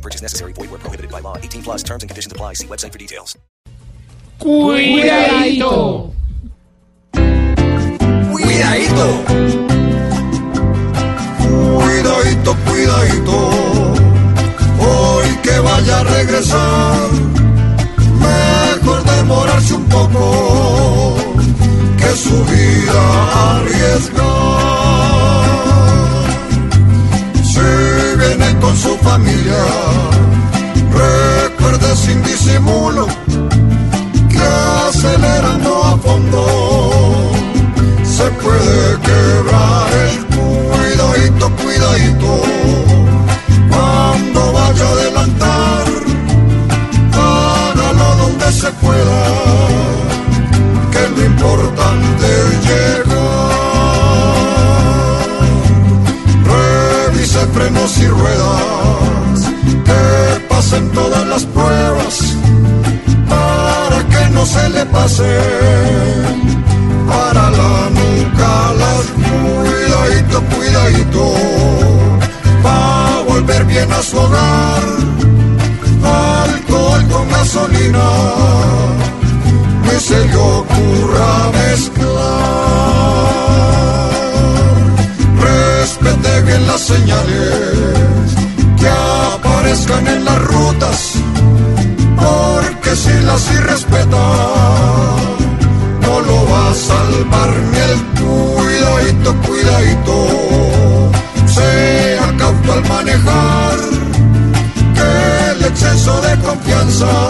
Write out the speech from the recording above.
No purchase necessary. Void where prohibited by law. 18 plus terms and conditions apply. See website for details. Cuidadito. Cuidadito. Cuidadito, cuidadito. Hoy que vaya a regresar, mejor demorarse un poco que su vida arriesgar. Si viene con su familia, pueda, que lo importante es llegar. Revise frenos y ruedas, que pasen todas las pruebas, para que no se le pase para la nuca las cuidadito, cuidadito, pa' volver bien a su hogar, con gasolina, ni se le ocurra mezclar, respete bien las señales que aparezcan en las rutas, porque si las irrespeta, no lo va a salvar ni el cuidadito, cuidadito. Sea cauto al manejar, que el exceso de confianza